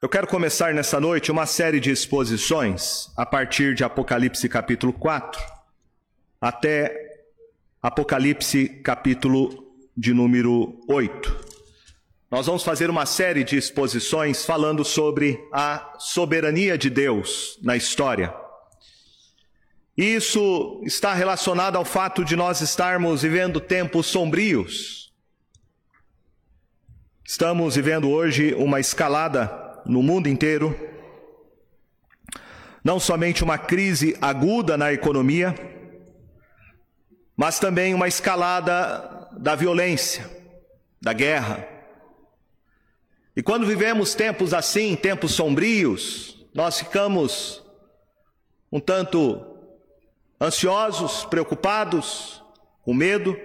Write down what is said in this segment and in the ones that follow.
Eu quero começar nessa noite uma série de exposições a partir de Apocalipse capítulo 4 até Apocalipse capítulo de número 8. Nós vamos fazer uma série de exposições falando sobre a soberania de Deus na história. Isso está relacionado ao fato de nós estarmos vivendo tempos sombrios. Estamos vivendo hoje uma escalada no mundo inteiro, não somente uma crise aguda na economia, mas também uma escalada da violência, da guerra. E quando vivemos tempos assim, tempos sombrios, nós ficamos um tanto ansiosos, preocupados, com medo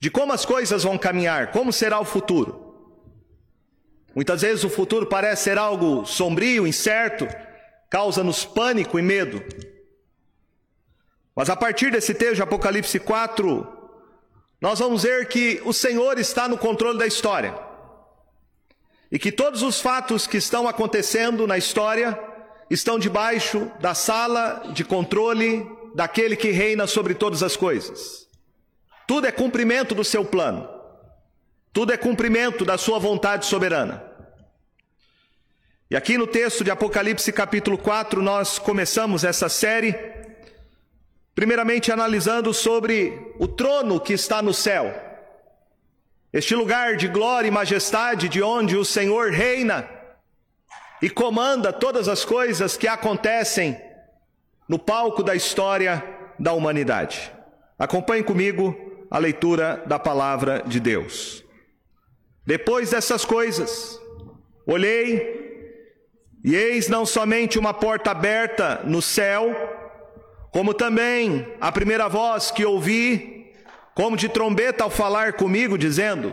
de como as coisas vão caminhar, como será o futuro. Muitas vezes o futuro parece ser algo sombrio, incerto, causa-nos pânico e medo. Mas a partir desse texto Apocalipse 4, nós vamos ver que o Senhor está no controle da história. E que todos os fatos que estão acontecendo na história estão debaixo da sala de controle daquele que reina sobre todas as coisas. Tudo é cumprimento do seu plano. Tudo é cumprimento da sua vontade soberana. E aqui no texto de Apocalipse capítulo 4, nós começamos essa série, primeiramente analisando sobre o trono que está no céu. Este lugar de glória e majestade de onde o Senhor reina e comanda todas as coisas que acontecem no palco da história da humanidade. Acompanhe comigo a leitura da palavra de Deus. Depois dessas coisas, olhei e eis não somente uma porta aberta no céu, como também a primeira voz que ouvi, como de trombeta ao falar comigo, dizendo: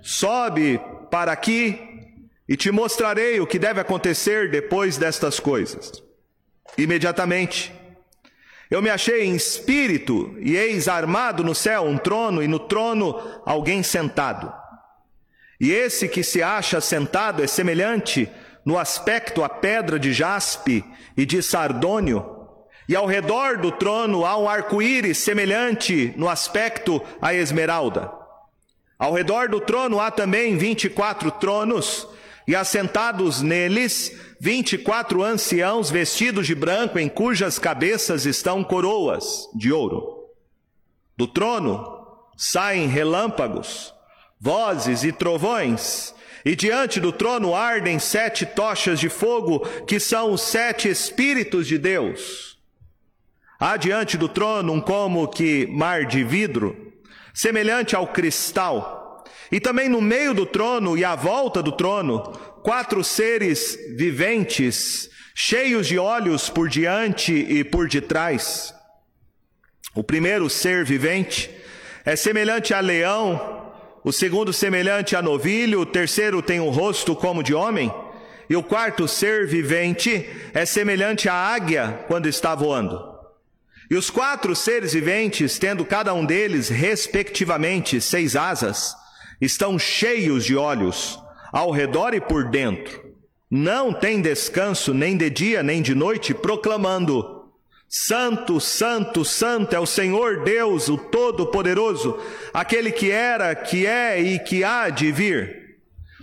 Sobe para aqui e te mostrarei o que deve acontecer depois destas coisas. Imediatamente, eu me achei em espírito, e eis armado no céu um trono, e no trono alguém sentado. E esse que se acha sentado é semelhante no aspecto a pedra de jaspe e de sardônio, e ao redor do trono há um arco-íris semelhante no aspecto a esmeralda. Ao redor do trono há também vinte e quatro tronos, e assentados neles vinte e quatro anciãos vestidos de branco, em cujas cabeças estão coroas de ouro. Do trono saem relâmpagos, vozes e trovões, e diante do trono ardem sete tochas de fogo, que são os sete Espíritos de Deus. Há diante do trono um como que mar de vidro, semelhante ao cristal. E também no meio do trono e à volta do trono, quatro seres viventes, cheios de olhos por diante e por detrás. O primeiro ser vivente é semelhante a leão, o segundo semelhante a novilho, o terceiro tem um rosto como de homem, e o quarto ser vivente é semelhante à águia quando está voando. E os quatro seres viventes, tendo cada um deles, respectivamente, seis asas, estão cheios de olhos, ao redor e por dentro. Não tem descanso nem de dia nem de noite, proclamando: Santo, Santo, Santo é o Senhor Deus, o Todo-Poderoso, aquele que era, que é e que há de vir.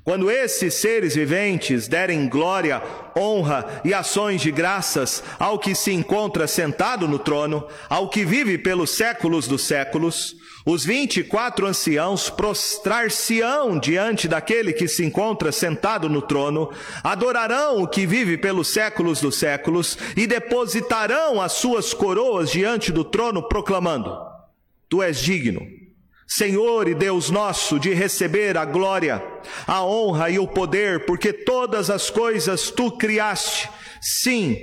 Quando esses seres viventes derem glória, honra e ações de graças ao que se encontra sentado no trono, ao que vive pelos séculos dos séculos, os vinte e quatro anciãos prostrar-se-ão diante daquele que se encontra sentado no trono, adorarão o que vive pelos séculos dos séculos e depositarão as suas coroas diante do trono, proclamando: Tu és digno, Senhor e Deus nosso, de receber a glória, a honra e o poder, porque todas as coisas tu criaste, sim,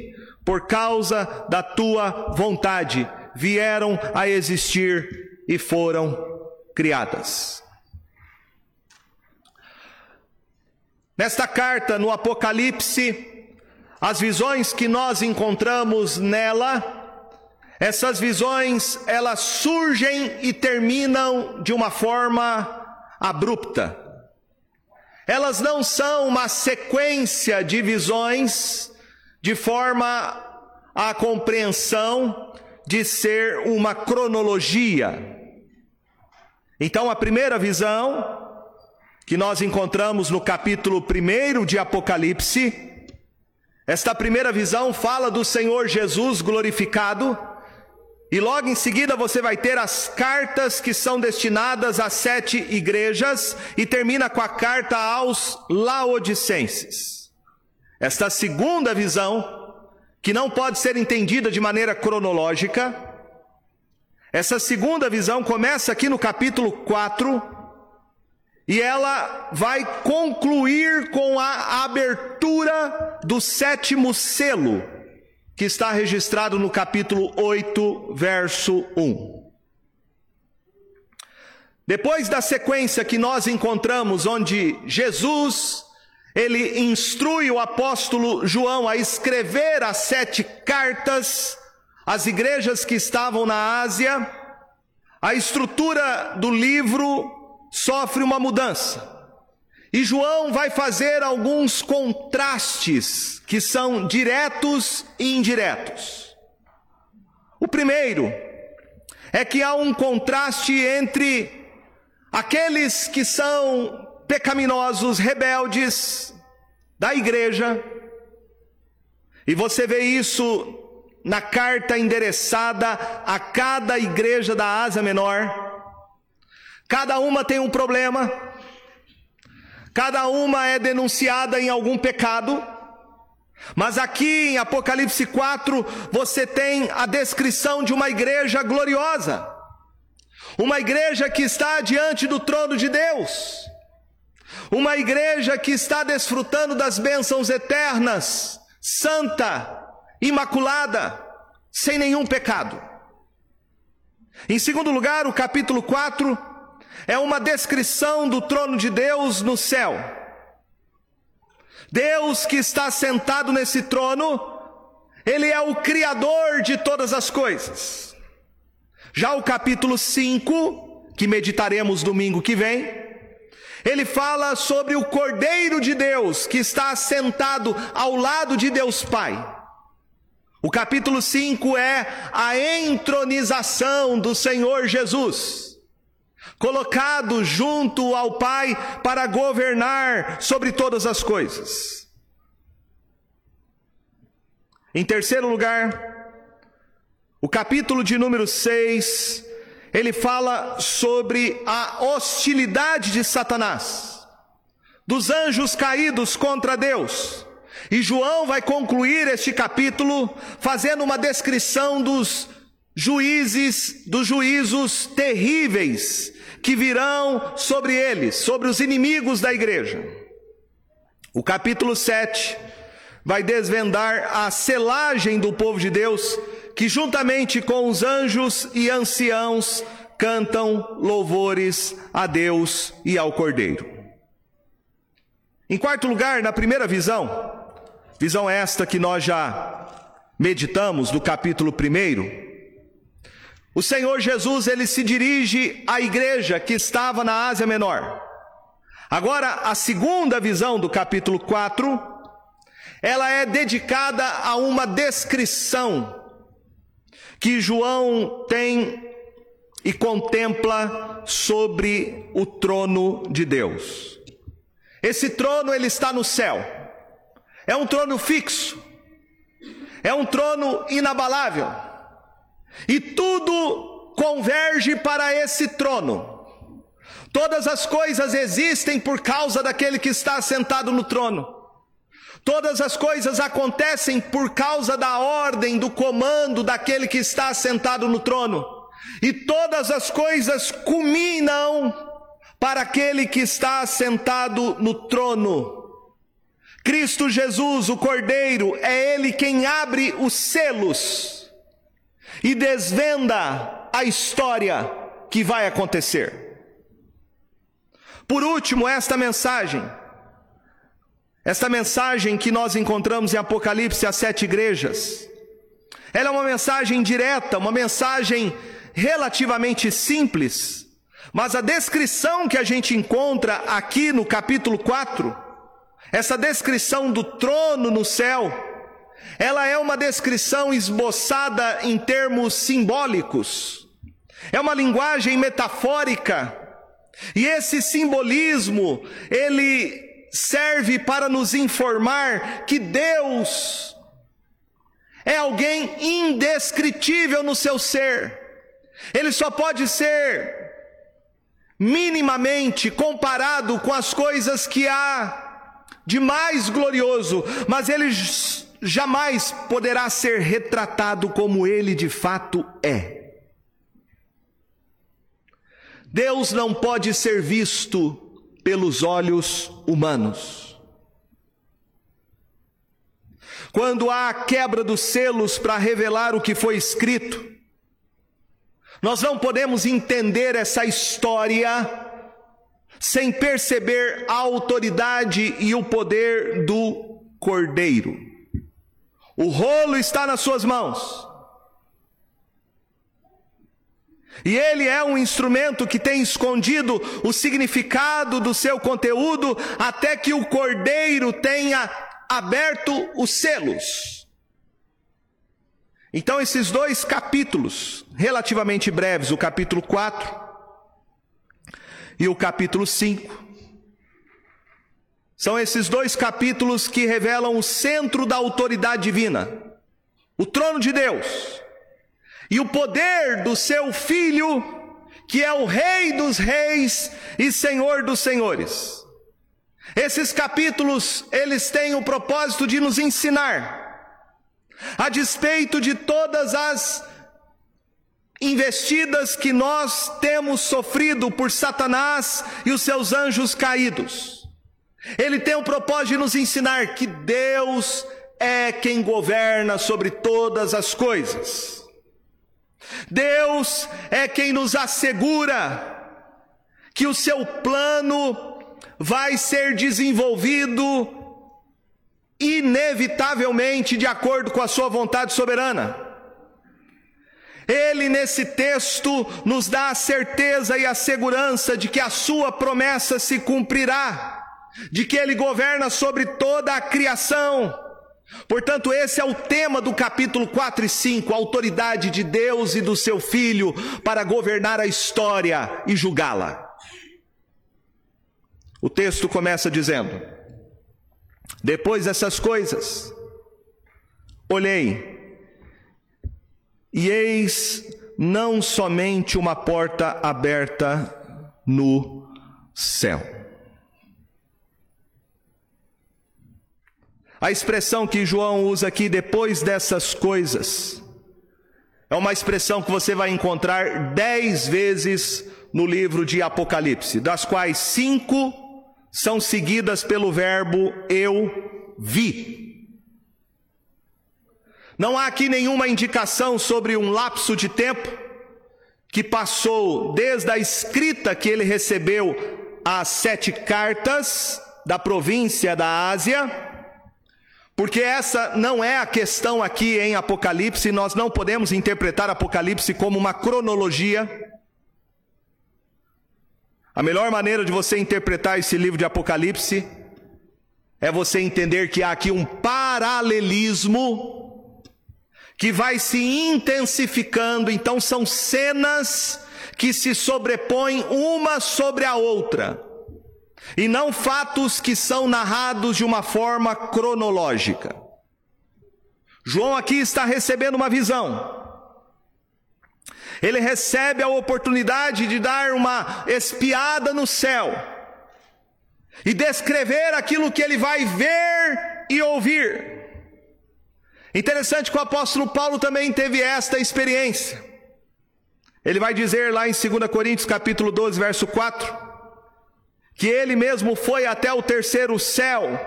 por causa da tua vontade, vieram a existir e foram criadas. Nesta carta, no Apocalipse, as visões que nós encontramos nela, essas visões, elas surgem e terminam de uma forma abrupta. elas não são uma sequência de visões de forma a compreensão de ser uma cronologia. Então, a primeira visão, que nós encontramos no capítulo 1 de Apocalipse, esta primeira visão fala do Senhor Jesus glorificado, e logo em seguida você vai ter as cartas que são destinadas às sete igrejas, e termina com a carta aos Laodicenses. Esta segunda visão que não pode ser entendida de maneira cronológica. Essa segunda visão começa aqui no capítulo 4 e ela vai concluir com a abertura do sétimo selo, que está registrado no capítulo 8, verso 1. Depois da sequência que nós encontramos, onde Jesus ele instrui o apóstolo João a escrever as sete cartas às igrejas que estavam na Ásia. A estrutura do livro sofre uma mudança. E João vai fazer alguns contrastes que são diretos e indiretos. O primeiro é que há um contraste entre aqueles que são pecaminosos, rebeldes da igreja. E você vê isso na carta endereçada a cada igreja da Ásia Menor. Cada uma tem um problema, cada uma é denunciada em algum pecado. Mas aqui em Apocalipse 4, você tem a descrição de uma igreja gloriosa, uma igreja que está diante do trono de Deus, uma igreja que está desfrutando das bênçãos eternas, santa, imaculada, sem nenhum pecado. Em segundo lugar, o capítulo 4 é uma descrição do trono de Deus no céu. Deus que está sentado nesse trono, Ele é o Criador de todas as coisas. Já o capítulo 5, que meditaremos domingo que vem, ele fala sobre o Cordeiro de Deus que está sentado ao lado de Deus Pai. O capítulo 5 é a entronização do Senhor Jesus, colocado junto ao Pai para governar sobre todas as coisas. Em terceiro lugar, o capítulo de número 6 ele fala sobre a hostilidade de Satanás, dos anjos caídos contra Deus. E João vai concluir este capítulo fazendo uma descrição dos juízes, dos juízos terríveis que virão sobre eles, sobre os inimigos da igreja. O capítulo 7 vai desvendar a selagem do povo de Deus que juntamente com os anjos e anciãos cantam louvores a Deus e ao Cordeiro. Em quarto lugar, na primeira visão, visão esta que nós já meditamos do capítulo 1, o Senhor Jesus ele se dirige à igreja que estava na Ásia Menor. Agora, a segunda visão do capítulo 4, ela é dedicada a uma descrição que João tem e contempla sobre o trono de Deus. Esse trono ele está no céu. É um trono fixo. É um trono inabalável. E tudo converge para esse trono. Todas as coisas existem por causa daquele que está sentado no trono. Todas as coisas acontecem por causa da ordem, do comando daquele que está sentado no trono. E todas as coisas culminam para aquele que está sentado no trono. Cristo Jesus, o Cordeiro, é Ele quem abre os selos e desvenda a história que vai acontecer. Por último, esta mensagem. Esta mensagem que nós encontramos em Apocalipse às sete igrejas, ela é uma mensagem direta, uma mensagem relativamente simples, Mas a descrição que a gente encontra aqui no capítulo 4, essa descrição do trono no céu, ela é uma descrição esboçada em termos simbólicos, é uma linguagem metafórica, e esse simbolismo, ele serve para nos informar que Deus é alguém indescritível no seu ser. Ele só pode ser minimamente comparado com as coisas que há de mais glorioso, mas ele jamais poderá ser retratado como ele de fato é. Deus não pode ser visto pelos olhos humanos. Quando há a quebra dos selos para revelar o que foi escrito, nós não podemos entender essa história sem perceber a autoridade e o poder do Cordeiro. O rolo está nas suas mãos. E ele é um instrumento que tem escondido o significado do seu conteúdo até que o cordeiro tenha aberto os selos. Então, esses dois capítulos, relativamente breves, o capítulo 4 e o capítulo 5, são esses dois capítulos que revelam o centro da autoridade divina, o trono de Deus e o poder do seu filho, que é o Rei dos Reis e Senhor dos Senhores. Esses capítulos, eles têm o propósito de nos ensinar, a despeito de todas as investidas que nós temos sofrido por Satanás e os seus anjos caídos. Ele tem o propósito de nos ensinar que Deus é quem governa sobre todas as coisas. Deus é quem nos assegura que o seu plano vai ser desenvolvido inevitavelmente de acordo com a sua vontade soberana. Ele, nesse texto, nos dá a certeza e a segurança de que a sua promessa se cumprirá, de que ele governa sobre toda a criação Portanto, esse é o tema do capítulo 4 e 5, a autoridade de Deus e do seu Filho para governar a história e julgá-la. O texto começa dizendo: Depois dessas coisas, olhei, e eis não somente uma porta aberta no céu A expressão que João usa aqui depois dessas coisas é uma expressão que você vai encontrar dez vezes no livro de Apocalipse, das quais cinco são seguidas pelo verbo eu vi. Não há aqui nenhuma indicação sobre um lapso de tempo que passou desde a escrita que ele recebeu as sete cartas da província da Ásia porque essa não é a questão aqui em Apocalipse, nós não podemos interpretar Apocalipse como uma cronologia. A melhor maneira de você interpretar esse livro de Apocalipse é você entender que há aqui um paralelismo que vai se intensificando, então são cenas que se sobrepõem uma sobre a outra e não fatos que são narrados de uma forma cronológica. João aqui está recebendo uma visão. Ele recebe a oportunidade de dar uma espiada no céu e descrever aquilo que ele vai ver e ouvir. Interessante que o apóstolo Paulo também teve esta experiência. Ele vai dizer lá em 2 Coríntios capítulo 12, verso 4, que ele mesmo foi até o terceiro céu.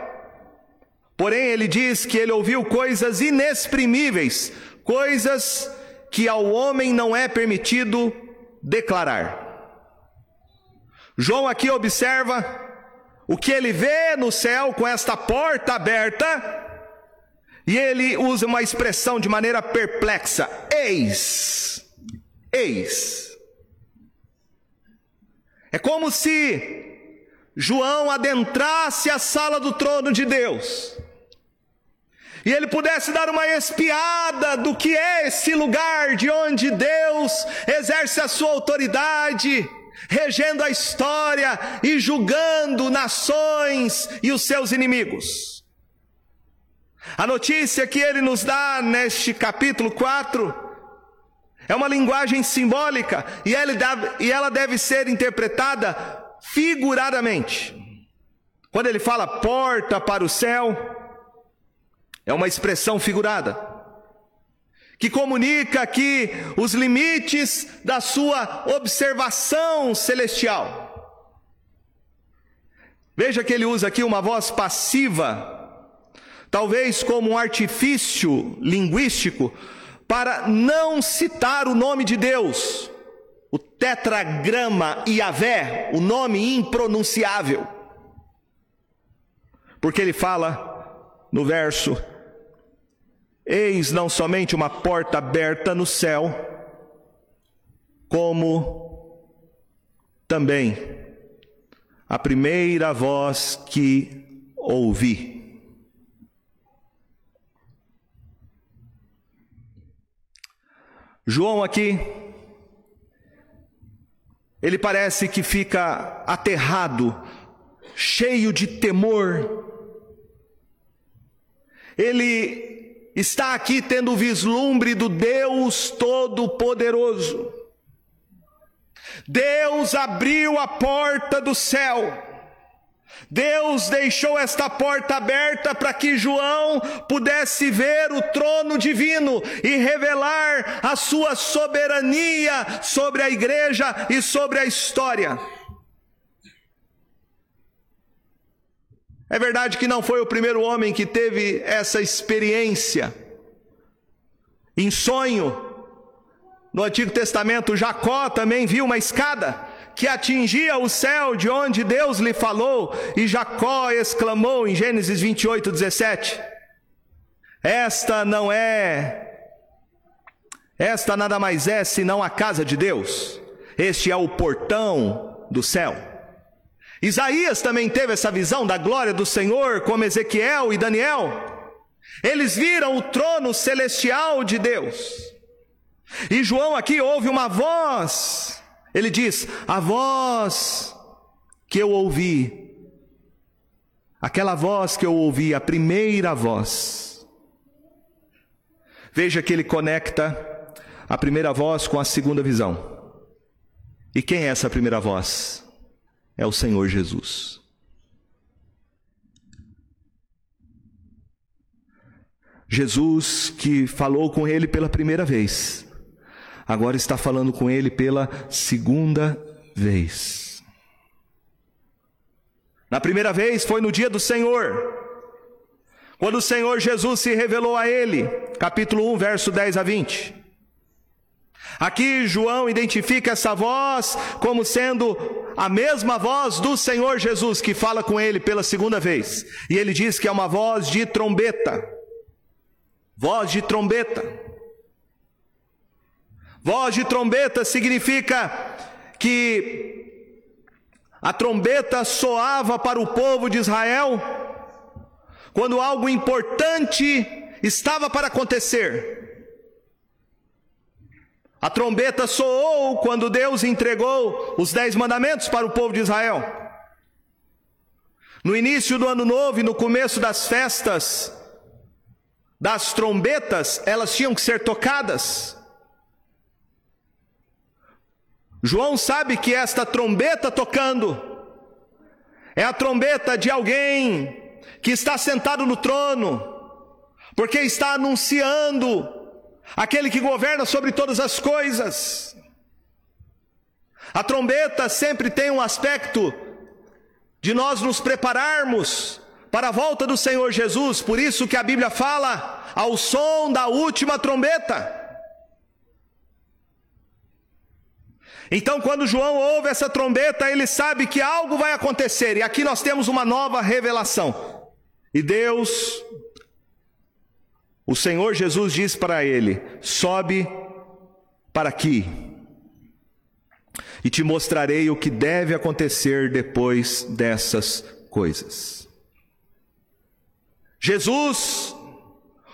Porém, ele diz que ele ouviu coisas inexprimíveis, coisas que ao homem não é permitido declarar. João aqui observa o que ele vê no céu com esta porta aberta, e ele usa uma expressão de maneira perplexa: eis, eis. É como se João adentrasse a sala do trono de Deus e ele pudesse dar uma espiada do que é esse lugar de onde Deus exerce a sua autoridade, regendo a história e julgando nações e os seus inimigos. A notícia que ele nos dá neste capítulo 4 é uma linguagem simbólica e ela deve ser interpretada figuradamente. Quando ele fala porta para o céu, é uma expressão figurada que comunica aqui os limites da sua observação celestial. Veja que ele usa aqui uma voz passiva, talvez como um artifício linguístico, para não citar o nome de Deus, o tetragrama Yahvé, o nome impronunciável. Porque ele fala no verso Eis não somente uma porta aberta no céu, como também a primeira voz que ouvi. João aqui, ele parece que fica aterrado, cheio de temor. Ele está aqui tendo o vislumbre do Deus Todo-Poderoso. Deus abriu a porta do céu. Deus deixou esta porta aberta para que João pudesse ver o trono divino e revelar a sua soberania sobre a igreja e sobre a história. É verdade que não foi o primeiro homem que teve essa experiência. Em sonho, no Antigo Testamento, Jacó também viu uma escada que atingia o céu de onde Deus lhe falou, e Jacó exclamou em Gênesis 28, 17: Esta não é, esta nada mais é senão a casa de Deus, este é o portão do céu. Isaías também teve essa visão da glória do Senhor, como Ezequiel e Daniel. Eles viram o trono celestial de Deus. E João aqui ouve uma voz. Ele diz: A voz que eu ouvi, aquela voz que eu ouvi, a primeira voz. Veja que ele conecta a primeira voz com a segunda visão. E quem é essa primeira voz? é o Senhor Jesus. Jesus que falou com ele pela primeira vez, agora está falando com ele pela segunda vez. Na primeira vez foi no dia do Senhor, quando o Senhor Jesus se revelou a ele, capítulo 1, verso 10 a 20. Aqui João identifica essa voz como sendo a mesma voz do Senhor Jesus que fala com ele pela segunda vez. E ele diz que é uma voz de trombeta. Voz de trombeta. Voz de trombeta significa que a trombeta soava para o povo de Israel quando algo importante estava para acontecer. A trombeta soou quando Deus entregou os dez mandamentos para o povo de Israel. No início do ano novo e no começo das festas, das trombetas, elas tinham que ser tocadas. João sabe que esta trombeta tocando é a trombeta de alguém que está sentado no trono, porque está anunciando aquele que governa sobre todas as coisas. A trombeta sempre tem um aspecto de nós nos prepararmos para a volta do Senhor Jesus, por isso que a Bíblia fala ao som da última trombeta. Então, quando João ouve essa trombeta, ele sabe que algo vai acontecer, e aqui nós temos uma nova revelação. E Deus o Senhor Jesus diz para ele: sobe para aqui. e te mostrarei o que deve acontecer depois dessas coisas. Jesus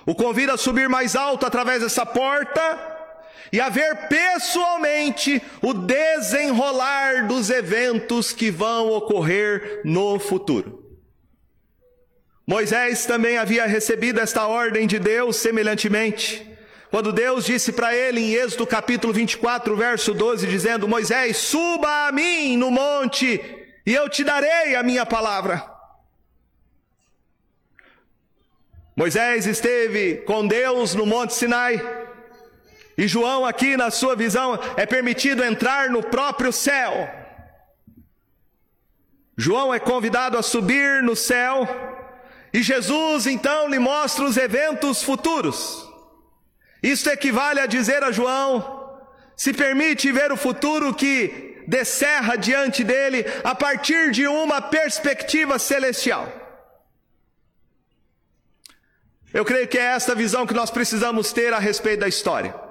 o convida a subir mais alto através dessa porta e a ver pessoalmente o desenrolar dos eventos que vão ocorrer no futuro. Moisés também havia recebido esta ordem de Deus semelhantemente. Quando Deus disse para ele em Êxodo capítulo 24, verso 12, dizendo: Moisés, suba a mim no monte e eu te darei a minha palavra. Moisés esteve com Deus no Monte Sinai. E João, aqui na sua visão, é permitido entrar no próprio céu. João é convidado a subir no céu. E Jesus então lhe mostra os eventos futuros. Isto equivale a dizer a João: se permite ver o futuro que descerra diante dele a partir de uma perspectiva celestial. Eu creio que é esta visão que nós precisamos ter a respeito da história.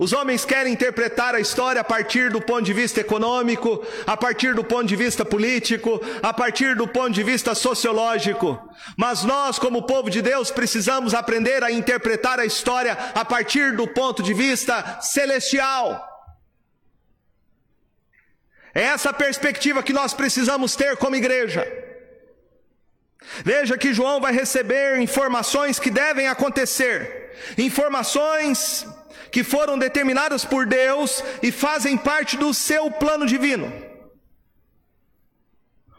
Os homens querem interpretar a história a partir do ponto de vista econômico, a partir do ponto de vista político, a partir do ponto de vista sociológico. Mas nós, como povo de Deus, precisamos aprender a interpretar a história a partir do ponto de vista celestial. É essa perspectiva que nós precisamos ter como igreja. Veja que João vai receber informações que devem acontecer, informações que foram determinadas por Deus e fazem parte do seu plano divino.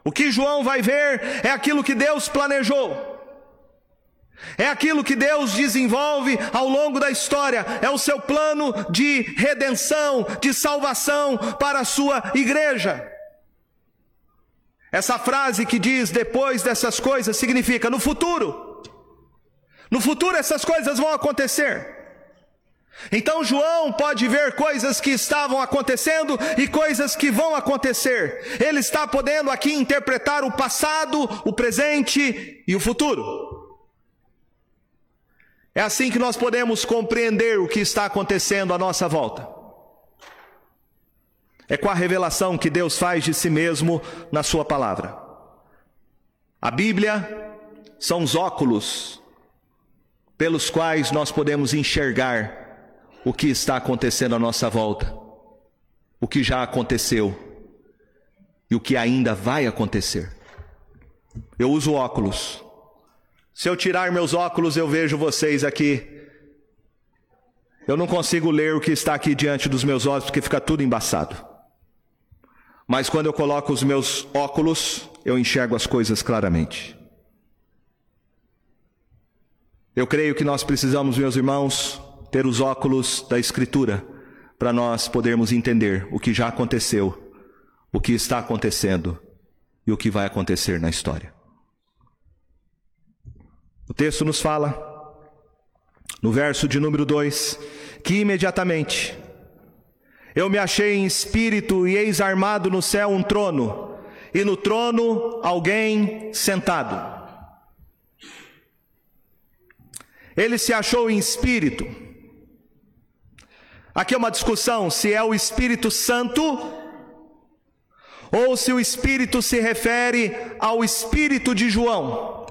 O que João vai ver é aquilo que Deus planejou. É aquilo que Deus desenvolve ao longo da história, é o seu plano de redenção, de salvação para a sua igreja. Essa frase que diz depois dessas coisas significa no futuro. No futuro essas coisas vão acontecer. Então João pode ver coisas que estavam acontecendo e coisas que vão acontecer. Ele está podendo aqui interpretar o passado, o presente e o futuro. É assim que nós podemos compreender o que está acontecendo à nossa volta. É com a revelação que Deus faz de si mesmo na Sua palavra. A Bíblia são os óculos pelos quais nós podemos enxergar o que está acontecendo à nossa volta, o que já aconteceu e o que ainda vai acontecer. Eu uso óculos. Se eu tirar meus óculos, eu vejo vocês aqui. Eu não consigo ler o que está aqui diante dos meus olhos porque fica tudo embaçado. Mas quando eu coloco os meus óculos, eu enxergo as coisas claramente. Eu creio que nós precisamos, meus irmãos, ter os óculos da Escritura para nós podermos entender o que já aconteceu, o que está acontecendo e o que vai acontecer na história. O texto nos fala, no verso de número 2, que imediatamente eu me achei em espírito e eis armado no céu um trono, e no trono alguém sentado. Ele se achou em espírito. Aqui é uma discussão se é o Espírito Santo ou se o Espírito se refere ao Espírito de João.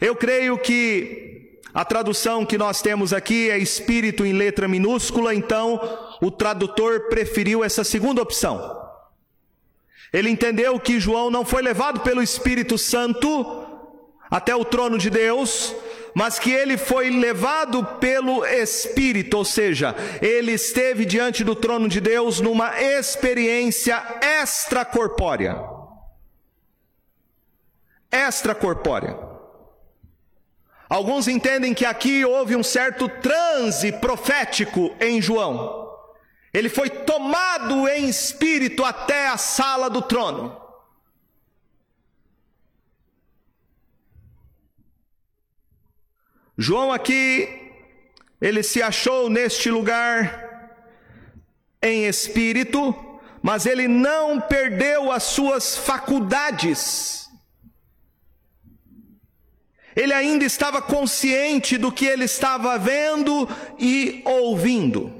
Eu creio que a tradução que nós temos aqui é espírito em letra minúscula, então o tradutor preferiu essa segunda opção. Ele entendeu que João não foi levado pelo Espírito Santo até o trono de Deus, mas que ele foi levado pelo Espírito, ou seja, ele esteve diante do trono de Deus numa experiência extracorpórea. Extracorpórea. Alguns entendem que aqui houve um certo transe profético em João. Ele foi tomado em espírito até a sala do trono. João aqui, ele se achou neste lugar em espírito, mas ele não perdeu as suas faculdades. Ele ainda estava consciente do que ele estava vendo e ouvindo.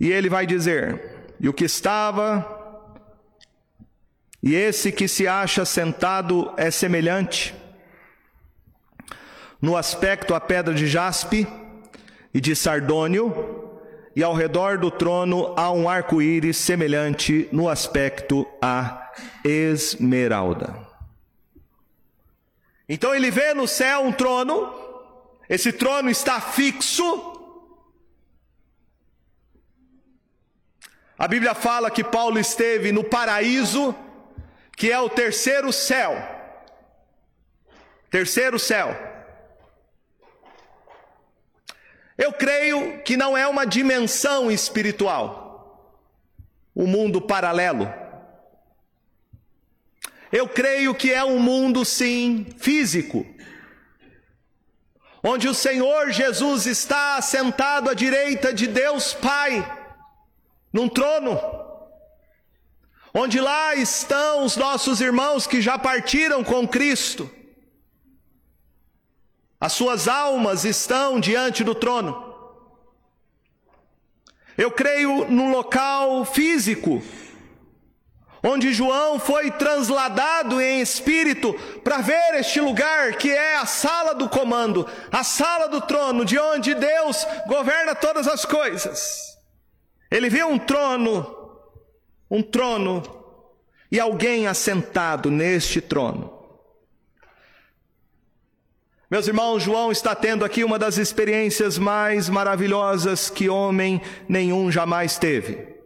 E ele vai dizer: E o que estava e esse que se acha sentado é semelhante no aspecto à pedra de jaspe e de sardônio, e ao redor do trono há um arco-íris semelhante no aspecto a esmeralda. Então ele vê no céu um trono, esse trono está fixo. A Bíblia fala que Paulo esteve no paraíso, que é o terceiro céu. Terceiro céu. Eu creio que não é uma dimensão espiritual, o um mundo paralelo. Eu creio que é um mundo, sim, físico, onde o Senhor Jesus está sentado à direita de Deus Pai, num trono, onde lá estão os nossos irmãos que já partiram com Cristo as suas almas estão diante do trono. Eu creio no local físico, onde João foi transladado em espírito para ver este lugar que é a sala do comando, a sala do trono, de onde Deus governa todas as coisas. Ele viu um trono, um trono, e alguém assentado neste trono. Meus irmãos, João está tendo aqui uma das experiências mais maravilhosas que homem nenhum jamais teve.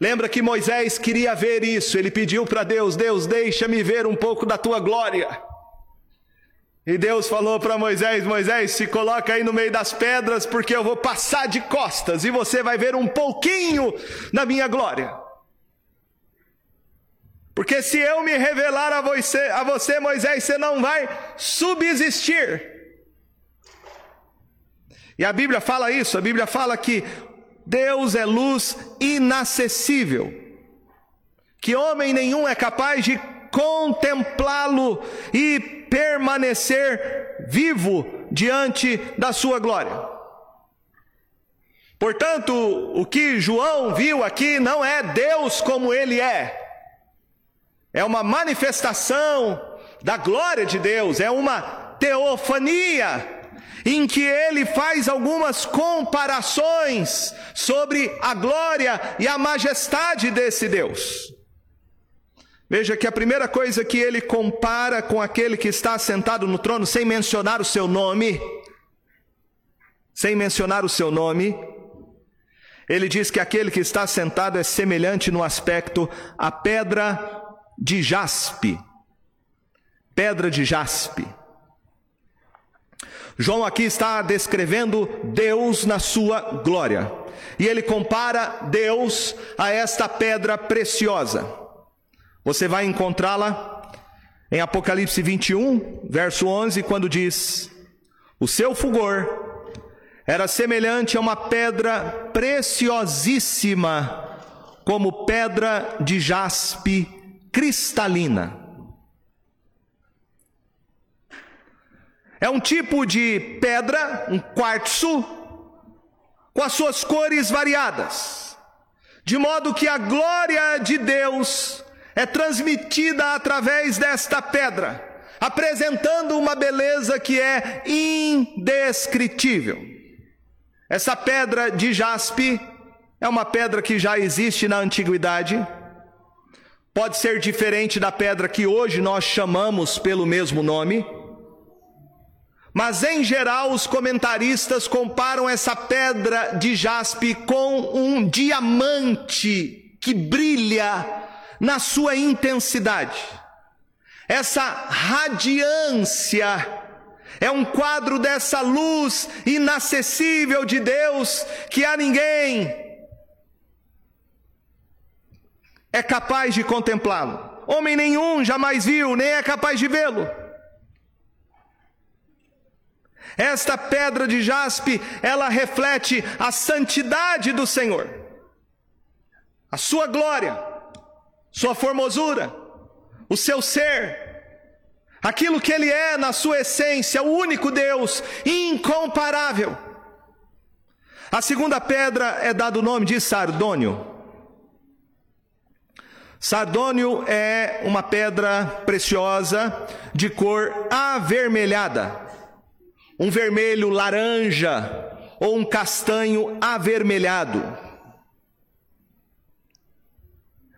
Lembra que Moisés queria ver isso, ele pediu para Deus: Deus, deixa-me ver um pouco da tua glória. E Deus falou para Moisés: Moisés, se coloca aí no meio das pedras, porque eu vou passar de costas e você vai ver um pouquinho da minha glória. Porque se eu me revelar a você, a você, Moisés, você não vai subsistir. E a Bíblia fala isso, a Bíblia fala que Deus é luz inacessível, que homem nenhum é capaz de contemplá-lo e permanecer vivo diante da sua glória. Portanto, o que João viu aqui não é Deus como ele é, é uma manifestação da glória de Deus, é uma teofania em que ele faz algumas comparações sobre a glória e a majestade desse Deus. Veja que a primeira coisa que ele compara com aquele que está sentado no trono, sem mencionar o seu nome, sem mencionar o seu nome, ele diz que aquele que está sentado é semelhante no aspecto à pedra de jaspe, pedra de jaspe. João aqui está descrevendo Deus na sua glória. E ele compara Deus a esta pedra preciosa. Você vai encontrá-la em Apocalipse 21, verso 11, quando diz: O seu fulgor era semelhante a uma pedra preciosíssima, como pedra de jaspe cristalina. É um tipo de pedra, um quartzo, com as suas cores variadas, de modo que a glória de Deus é transmitida através desta pedra, apresentando uma beleza que é indescritível. Essa pedra de jaspe é uma pedra que já existe na antiguidade Pode ser diferente da pedra que hoje nós chamamos pelo mesmo nome. Mas em geral, os comentaristas comparam essa pedra de jaspe com um diamante que brilha na sua intensidade. Essa radiância é um quadro dessa luz inacessível de Deus que a ninguém é capaz de contemplá-lo. Homem nenhum jamais viu, nem é capaz de vê-lo. Esta pedra de jaspe, ela reflete a santidade do Senhor, a sua glória, sua formosura, o seu ser, aquilo que ele é na sua essência, o único Deus, incomparável. A segunda pedra é dado o nome de sardônio. Sardônio é uma pedra preciosa de cor avermelhada, um vermelho laranja ou um castanho avermelhado.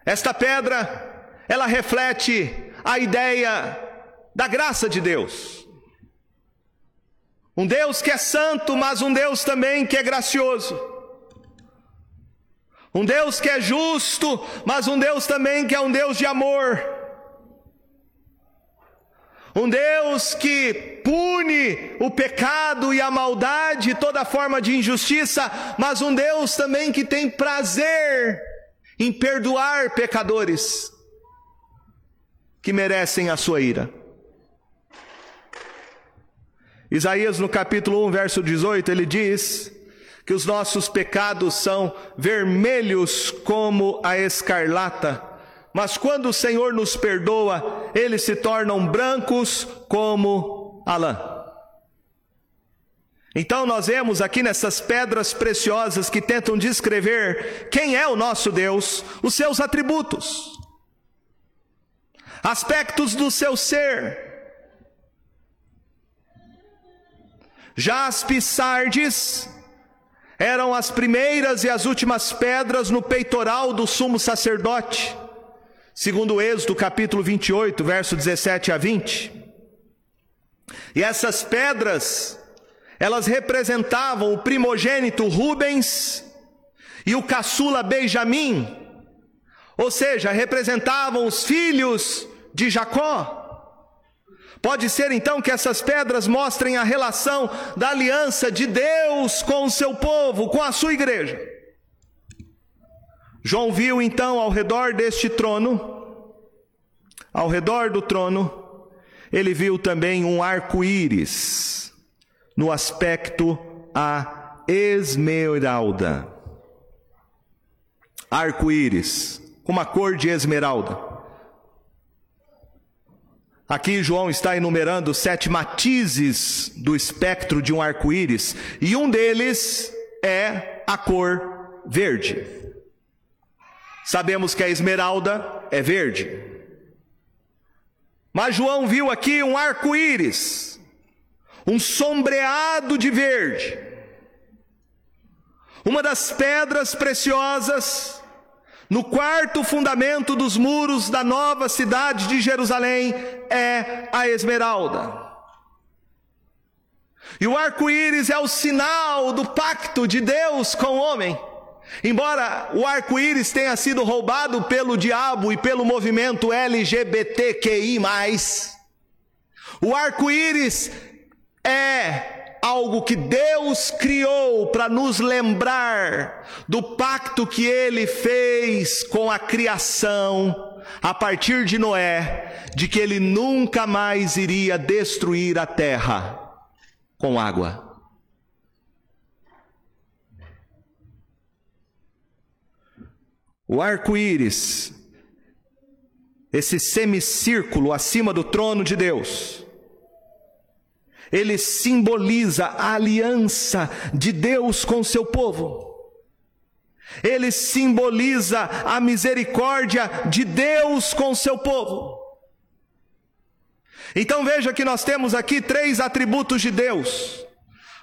Esta pedra, ela reflete a ideia da graça de Deus. Um Deus que é santo, mas um Deus também que é gracioso. Um Deus que é justo, mas um Deus também que é um Deus de amor. Um Deus que pune o pecado e a maldade, toda forma de injustiça, mas um Deus também que tem prazer em perdoar pecadores que merecem a sua ira. Isaías, no capítulo 1, verso 18, ele diz que os nossos pecados são vermelhos como a escarlata, mas quando o Senhor nos perdoa, eles se tornam brancos como a lã. Então nós vemos aqui nessas pedras preciosas que tentam descrever quem é o nosso Deus, os seus atributos, aspectos do seu ser, Jaspe sardes eram as primeiras e as últimas pedras no peitoral do sumo sacerdote, segundo Êxodo capítulo 28, verso 17 a 20. E essas pedras, elas representavam o primogênito Rubens e o caçula Benjamim, ou seja, representavam os filhos de Jacó. Pode ser então que essas pedras mostrem a relação da aliança de Deus com o seu povo, com a sua igreja. João viu então ao redor deste trono, ao redor do trono, ele viu também um arco-íris, no aspecto a esmeralda. Arco-íris, com uma cor de esmeralda. Aqui João está enumerando sete matizes do espectro de um arco-íris, e um deles é a cor verde. Sabemos que a esmeralda é verde. Mas João viu aqui um arco-íris, um sombreado de verde. Uma das pedras preciosas no quarto fundamento dos muros da nova cidade de Jerusalém é a esmeralda. E o arco-íris é o sinal do pacto de Deus com o homem. Embora o arco-íris tenha sido roubado pelo diabo e pelo movimento LGBTQI, o arco-íris é algo que Deus criou para nos lembrar do pacto que ele fez com a criação a partir de Noé, de que ele nunca mais iria destruir a terra com água. O arco-íris, esse semicírculo acima do trono de Deus, ele simboliza a aliança de Deus com seu povo. Ele simboliza a misericórdia de Deus com seu povo. Então veja que nós temos aqui três atributos de Deus.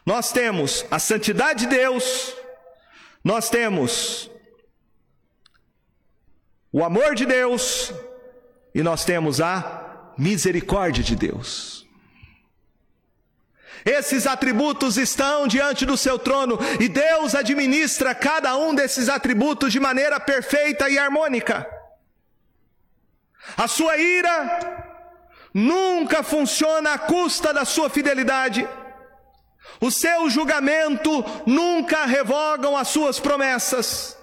Nós temos a santidade de Deus, nós temos o amor de Deus e nós temos a misericórdia de Deus. Esses atributos estão diante do seu trono e Deus administra cada um desses atributos de maneira perfeita e harmônica. A sua ira nunca funciona à custa da sua fidelidade. O seu julgamento nunca revogam as suas promessas.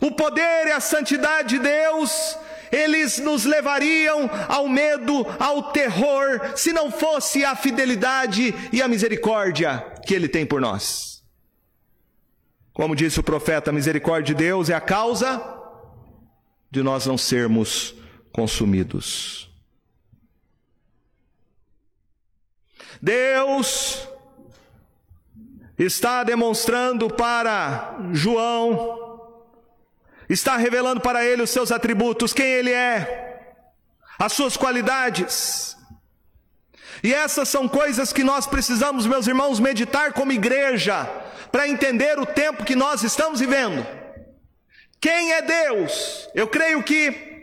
O poder e a santidade de Deus eles nos levariam ao medo, ao terror, se não fosse a fidelidade e a misericórdia que Ele tem por nós. Como disse o profeta, a misericórdia de Deus é a causa de nós não sermos consumidos. Deus está demonstrando para João, está revelando para ele os seus atributos, quem ele é, as suas qualidades. E essas são coisas que nós precisamos, meus irmãos, meditar como igreja, para entender o tempo que nós estamos vivendo. Quem é Deus? Eu creio que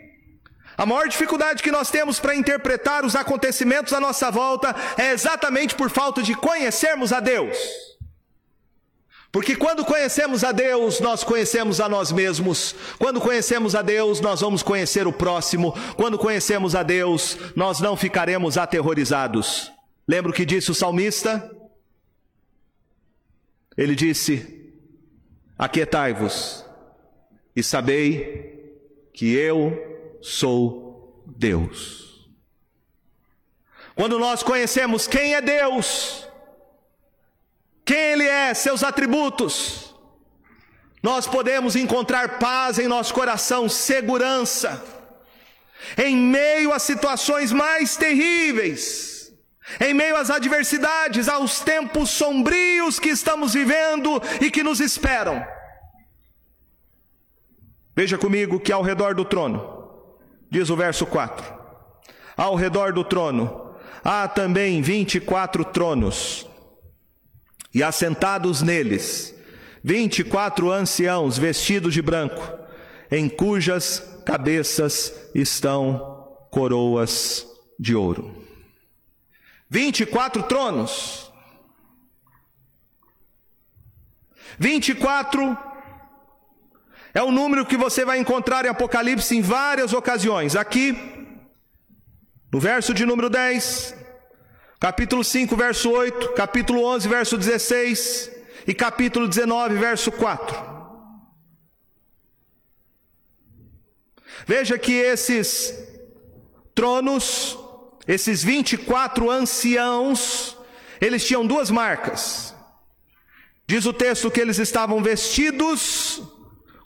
a maior dificuldade que nós temos para interpretar os acontecimentos à nossa volta é exatamente por falta de conhecermos a Deus. Porque quando conhecemos a Deus, nós conhecemos a nós mesmos. Quando conhecemos a Deus, nós vamos conhecer o próximo. Quando conhecemos a Deus, nós não ficaremos aterrorizados. Lembra o que disse o salmista? Ele disse: Aquietai-vos e sabei que eu sou Deus. Quando nós conhecemos quem é Deus, quem Ele é, seus atributos, nós podemos encontrar paz em nosso coração, segurança, em meio às situações mais terríveis, em meio às adversidades, aos tempos sombrios que estamos vivendo e que nos esperam. Veja comigo que ao redor do trono, diz o verso 4: ao redor do trono há também vinte e quatro tronos, e assentados neles, vinte e quatro anciãos vestidos de branco, em cujas cabeças estão coroas de ouro. Vinte e quatro tronos, vinte e quatro é o número que você vai encontrar em Apocalipse em várias ocasiões. Aqui, no verso de número 10, capítulo 5, verso 8, capítulo 11, verso 16 e capítulo 19, verso 4. Veja que esses tronos, esses 24 anciãos, eles tinham duas marcas. Diz o texto que eles estavam vestidos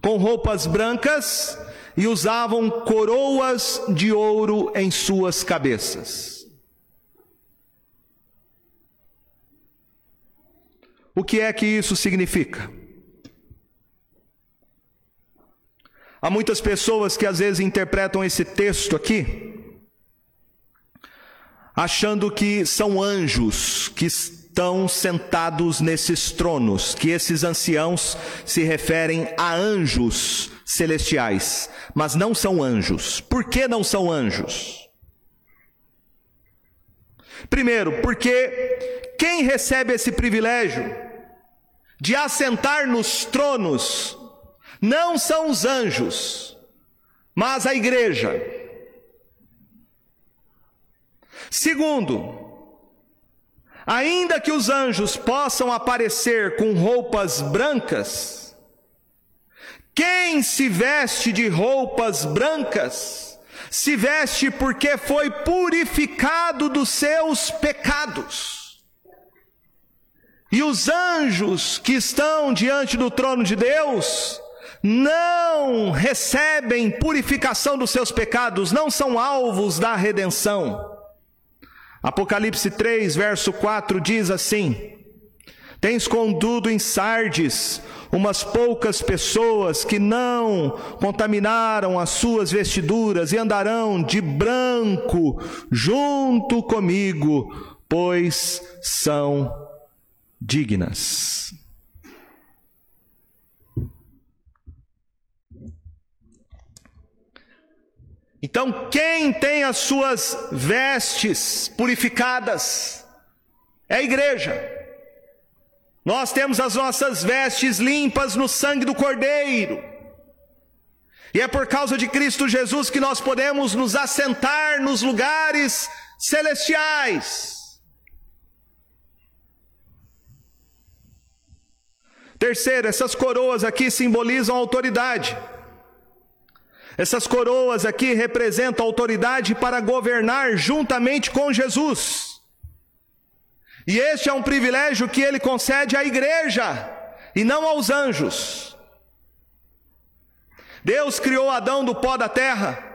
com roupas brancas e usavam coroas de ouro em suas cabeças. O que é que isso significa? Há muitas pessoas que às vezes interpretam esse texto aqui achando que são anjos que estão sentados nesses tronos, que esses anciãos se referem a anjos celestiais, mas não são anjos. Por que não são anjos? Primeiro, porque quem recebe esse privilégio de assentar nos tronos não são os anjos, mas a igreja. Segundo, Ainda que os anjos possam aparecer com roupas brancas, quem se veste de roupas brancas, se veste porque foi purificado dos seus pecados. E os anjos que estão diante do trono de Deus, não recebem purificação dos seus pecados, não são alvos da redenção. Apocalipse 3, verso 4 diz assim: Tens condudo em Sardes umas poucas pessoas que não contaminaram as suas vestiduras e andarão de branco junto comigo, pois são dignas. Então, quem tem as suas vestes purificadas é a igreja. Nós temos as nossas vestes limpas no sangue do Cordeiro. E é por causa de Cristo Jesus que nós podemos nos assentar nos lugares celestiais. Terceiro, essas coroas aqui simbolizam autoridade. Essas coroas aqui representam autoridade para governar juntamente com Jesus. E este é um privilégio que ele concede à igreja e não aos anjos. Deus criou Adão do pó da terra,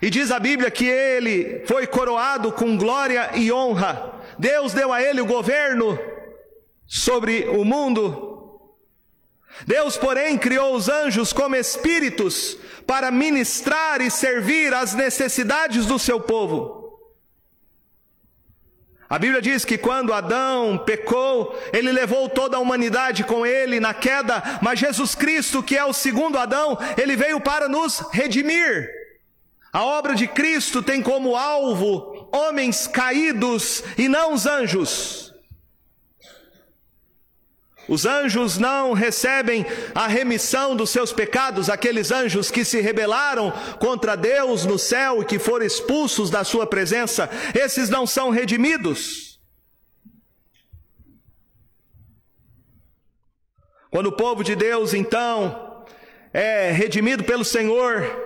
e diz a Bíblia que ele foi coroado com glória e honra. Deus deu a ele o governo sobre o mundo. Deus, porém, criou os anjos como espíritos para ministrar e servir às necessidades do seu povo. A Bíblia diz que quando Adão pecou, ele levou toda a humanidade com ele na queda, mas Jesus Cristo, que é o segundo Adão, ele veio para nos redimir. A obra de Cristo tem como alvo homens caídos e não os anjos. Os anjos não recebem a remissão dos seus pecados, aqueles anjos que se rebelaram contra Deus no céu e que foram expulsos da sua presença, esses não são redimidos. Quando o povo de Deus, então, é redimido pelo Senhor,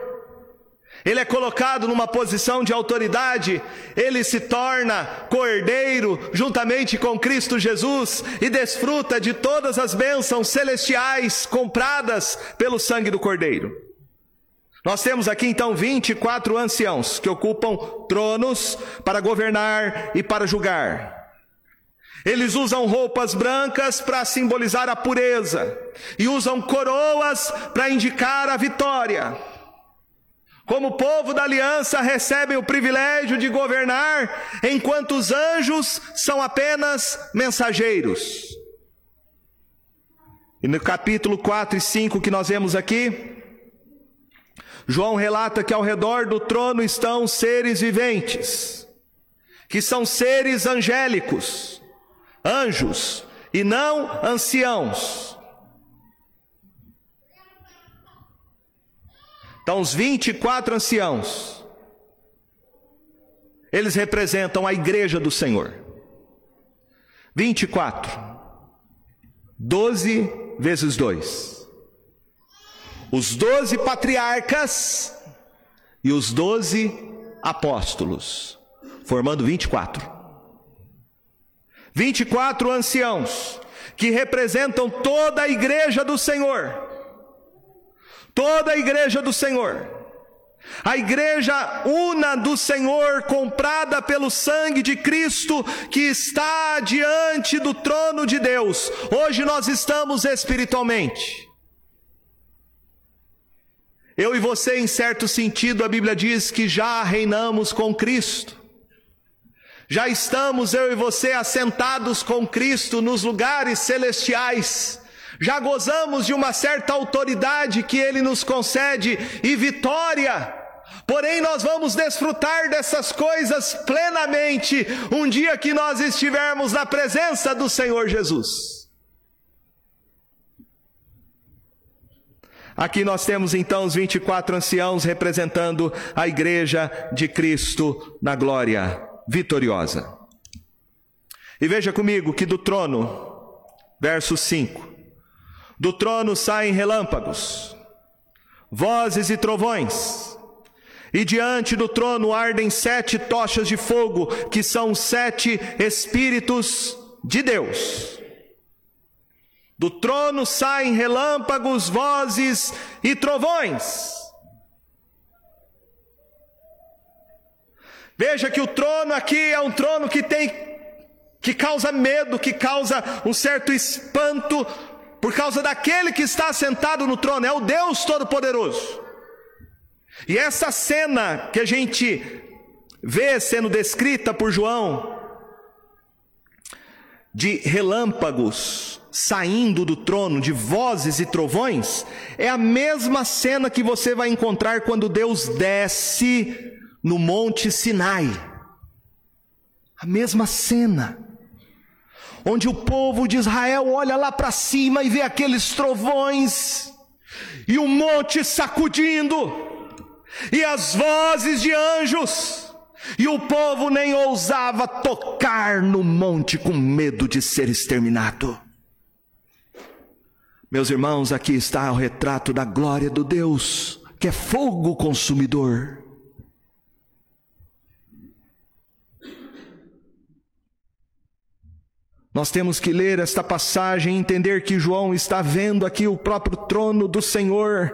ele é colocado numa posição de autoridade, ele se torna cordeiro juntamente com Cristo Jesus e desfruta de todas as bênçãos celestiais compradas pelo sangue do cordeiro. Nós temos aqui então 24 anciãos que ocupam tronos para governar e para julgar. Eles usam roupas brancas para simbolizar a pureza e usam coroas para indicar a vitória como povo da aliança, recebem o privilégio de governar, enquanto os anjos são apenas mensageiros. E no capítulo 4 e 5 que nós vemos aqui, João relata que ao redor do trono estão seres viventes, que são seres angélicos, anjos, e não anciãos. Então, os 24 anciãos, eles representam a igreja do Senhor. 24. 12 vezes 2. Os 12 patriarcas e os 12 apóstolos, formando 24. 24 anciãos que representam toda a igreja do Senhor toda a igreja do Senhor. A igreja una do Senhor, comprada pelo sangue de Cristo, que está diante do trono de Deus. Hoje nós estamos espiritualmente. Eu e você, em certo sentido, a Bíblia diz que já reinamos com Cristo. Já estamos, eu e você, assentados com Cristo nos lugares celestiais já gozamos de uma certa autoridade que Ele nos concede e vitória. Porém, nós vamos desfrutar dessas coisas plenamente um dia que nós estivermos na presença do Senhor Jesus. Aqui nós temos então os 24 anciãos representando a igreja de Cristo na glória vitoriosa. E veja comigo que do trono, verso 5, do trono saem relâmpagos, vozes e trovões, e diante do trono ardem sete tochas de fogo, que são sete Espíritos de Deus. Do trono saem relâmpagos, vozes e trovões. Veja que o trono aqui é um trono que tem que causa medo, que causa um certo espanto, por causa daquele que está sentado no trono, é o Deus Todo-Poderoso. E essa cena que a gente vê sendo descrita por João, de relâmpagos saindo do trono, de vozes e trovões, é a mesma cena que você vai encontrar quando Deus desce no Monte Sinai. A mesma cena onde o povo de Israel olha lá para cima e vê aqueles trovões, e o monte sacudindo, e as vozes de anjos, e o povo nem ousava tocar no monte com medo de ser exterminado. Meus irmãos, aqui está o retrato da glória do Deus, que é fogo consumidor. Nós temos que ler esta passagem e entender que João está vendo aqui o próprio trono do Senhor,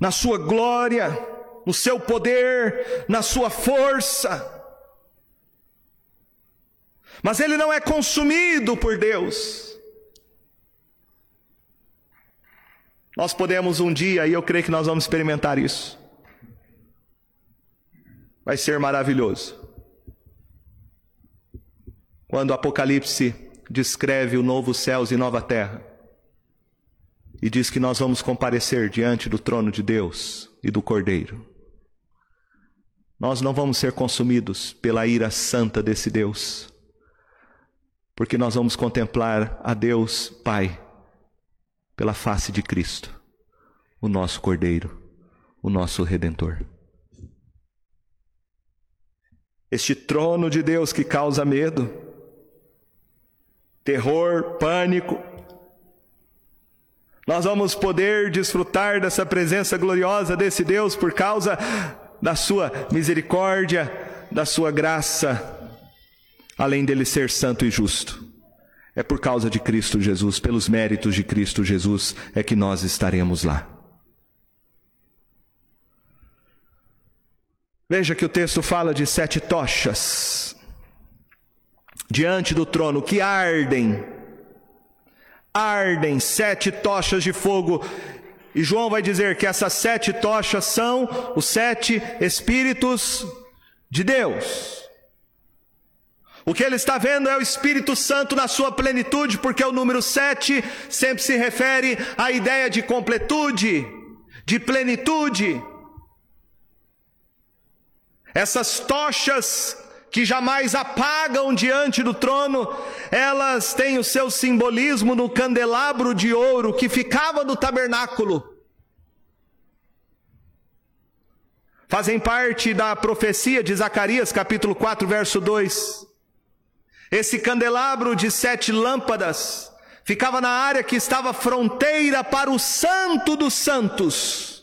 na sua glória, no seu poder, na sua força. mas ele não é consumido por Deus. Nós podemos um dia, e eu creio que nós vamos experimentar isso. Vai ser maravilhoso. Quando o Apocalipse descreve o novo céus e nova terra, e diz que nós vamos comparecer diante do trono de Deus e do Cordeiro. Nós não vamos ser consumidos pela ira santa desse Deus, porque nós vamos contemplar a Deus Pai pela face de Cristo, o nosso Cordeiro, o nosso Redentor. Este trono de Deus que causa medo, terror, pânico, nós vamos poder desfrutar dessa presença gloriosa desse Deus por causa da sua misericórdia, da sua graça, além dele ser santo e justo. É por causa de Cristo Jesus, pelos méritos de Cristo Jesus, é que nós estaremos lá. Veja que o texto fala de sete tochas diante do trono que ardem ardem sete tochas de fogo. E João vai dizer que essas sete tochas são os sete Espíritos de Deus. O que ele está vendo é o Espírito Santo na sua plenitude, porque o número sete sempre se refere à ideia de completude, de plenitude. Essas tochas que jamais apagam diante do trono, elas têm o seu simbolismo no candelabro de ouro que ficava no tabernáculo. Fazem parte da profecia de Zacarias, capítulo 4, verso 2. Esse candelabro de sete lâmpadas ficava na área que estava fronteira para o Santo dos Santos.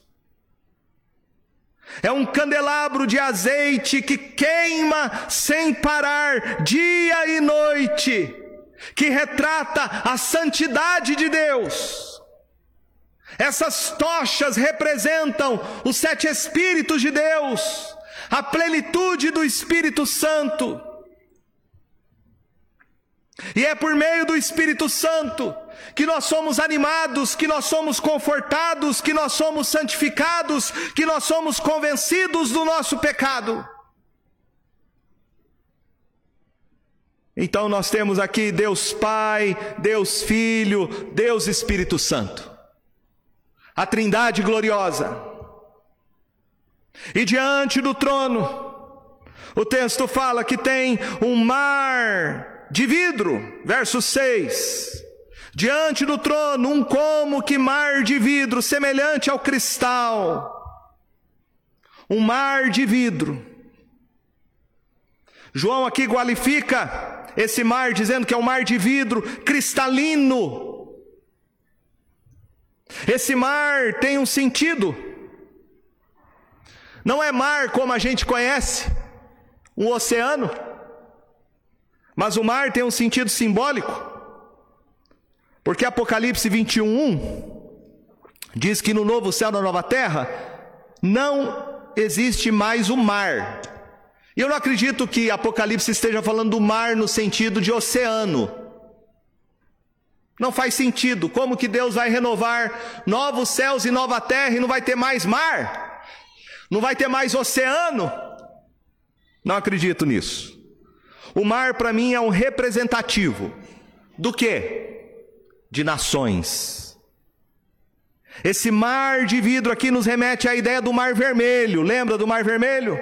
É um candelabro de azeite que queima sem parar, dia e noite, que retrata a santidade de Deus. Essas tochas representam os sete Espíritos de Deus, a plenitude do Espírito Santo. E é por meio do Espírito Santo que nós somos animados, que nós somos confortados, que nós somos santificados, que nós somos convencidos do nosso pecado. Então nós temos aqui Deus Pai, Deus Filho, Deus Espírito Santo. A Trindade gloriosa. E diante do trono, o texto fala que tem um mar de vidro, verso 6. Diante do trono, um como que mar de vidro, semelhante ao cristal. Um mar de vidro. João aqui qualifica esse mar, dizendo que é um mar de vidro cristalino. Esse mar tem um sentido. Não é mar como a gente conhece, um oceano, mas o mar tem um sentido simbólico. Porque Apocalipse 21, diz que no novo céu, na nova terra, não existe mais o mar. E eu não acredito que Apocalipse esteja falando do mar no sentido de oceano. Não faz sentido. Como que Deus vai renovar novos céus e nova terra e não vai ter mais mar? Não vai ter mais oceano? Não acredito nisso. O mar para mim é um representativo do que? de nações. Esse mar de vidro aqui nos remete à ideia do mar vermelho. Lembra do mar vermelho?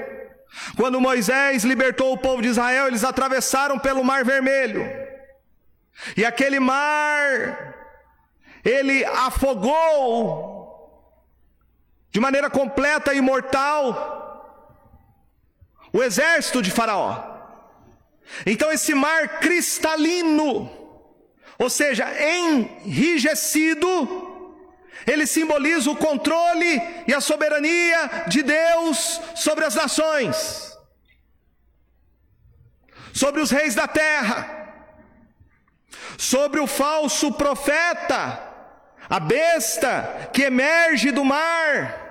Quando Moisés libertou o povo de Israel, eles atravessaram pelo mar vermelho. E aquele mar, ele afogou de maneira completa e mortal o exército de Faraó. Então esse mar cristalino, ou seja, enrijecido, ele simboliza o controle e a soberania de Deus sobre as nações, sobre os reis da terra, sobre o falso profeta, a besta que emerge do mar.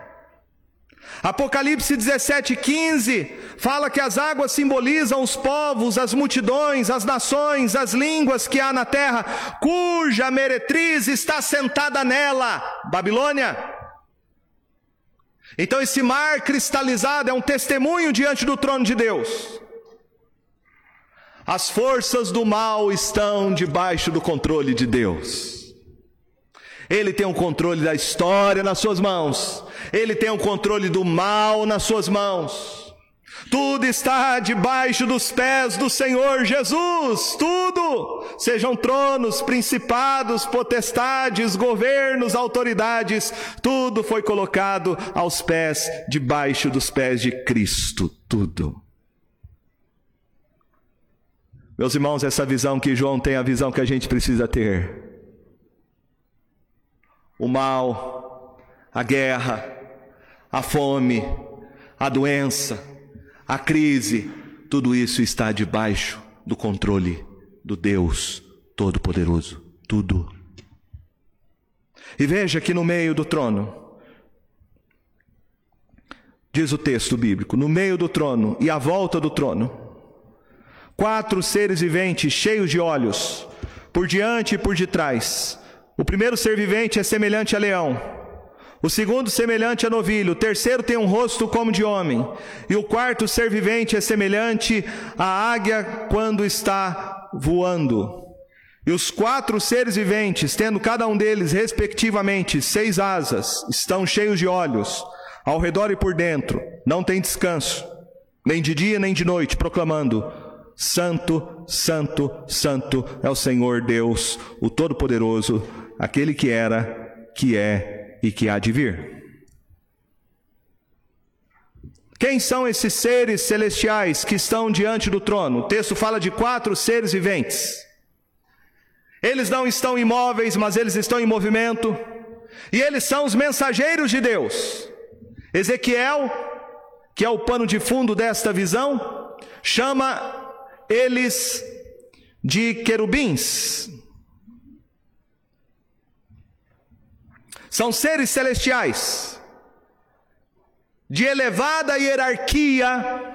Apocalipse 17, 15 Fala que as águas simbolizam os povos, as multidões, as nações, as línguas que há na terra, cuja meretriz está sentada nela, Babilônia. Então esse mar cristalizado é um testemunho diante do trono de Deus. As forças do mal estão debaixo do controle de Deus. Ele tem o controle da história nas suas mãos. Ele tem o controle do mal nas suas mãos. Tudo está debaixo dos pés do Senhor Jesus, tudo, sejam tronos, principados, potestades, governos, autoridades, tudo foi colocado aos pés, debaixo dos pés de Cristo, tudo. Meus irmãos, essa visão que João tem, é a visão que a gente precisa ter. O mal, a guerra, a fome, a doença, a crise, tudo isso está debaixo do controle do Deus Todo-Poderoso. Tudo. E veja que no meio do trono, diz o texto bíblico, no meio do trono e à volta do trono, quatro seres viventes cheios de olhos, por diante e por detrás. O primeiro ser vivente é semelhante a leão o segundo, semelhante a novilho. O terceiro tem um rosto como de homem. E o quarto ser vivente é semelhante à águia quando está voando. E os quatro seres viventes, tendo cada um deles, respectivamente, seis asas, estão cheios de olhos, ao redor e por dentro, não tem descanso, nem de dia nem de noite, proclamando: Santo, Santo, Santo é o Senhor Deus, o Todo-Poderoso, aquele que era, que é e que há de vir. Quem são esses seres celestiais que estão diante do trono? O texto fala de quatro seres viventes. Eles não estão imóveis, mas eles estão em movimento. E eles são os mensageiros de Deus. Ezequiel, que é o pano de fundo desta visão, chama eles de querubins. São seres celestiais, de elevada hierarquia,